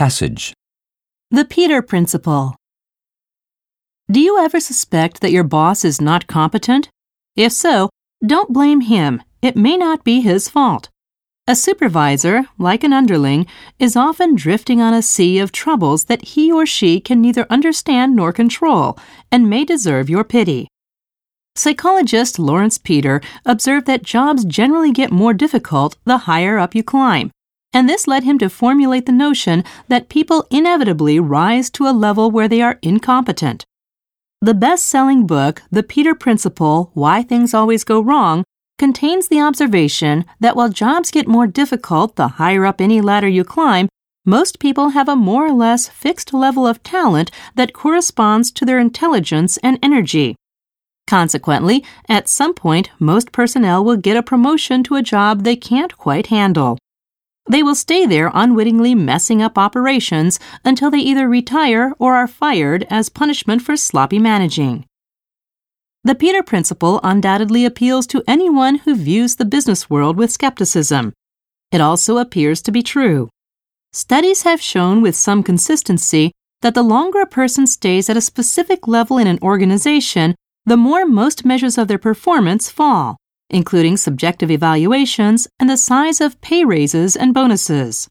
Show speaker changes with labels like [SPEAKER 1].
[SPEAKER 1] Passage
[SPEAKER 2] The Peter Principle. Do you ever suspect that your boss is not competent? If so, don't blame him. It may not be his fault. A supervisor, like an underling, is often drifting on a sea of troubles that he or she can neither understand nor control, and may deserve your pity. Psychologist Lawrence Peter observed that jobs generally get more difficult the higher up you climb, and this led him to formulate the notion that people inevitably rise to a level where they are incompetent. The best selling book, The Peter Principle Why Things Always Go Wrong, contains the observation that while jobs get more difficult the higher up any ladder you climb, most people have a more or less fixed level of talent that corresponds to their intelligence and energy. Consequently, at some point, most personnel will get a promotion to a job they can't quite handle. They will stay there unwittingly messing up operations until they either retire or are fired as punishment for sloppy managing. The Peter Principle undoubtedly appeals to anyone who views the business world with skepticism. It also appears to be true. Studies have shown with some consistency that the longer a person stays at a specific level in an organization, the more most measures of their performance fall, including subjective evaluations and the size of pay raises and bonuses.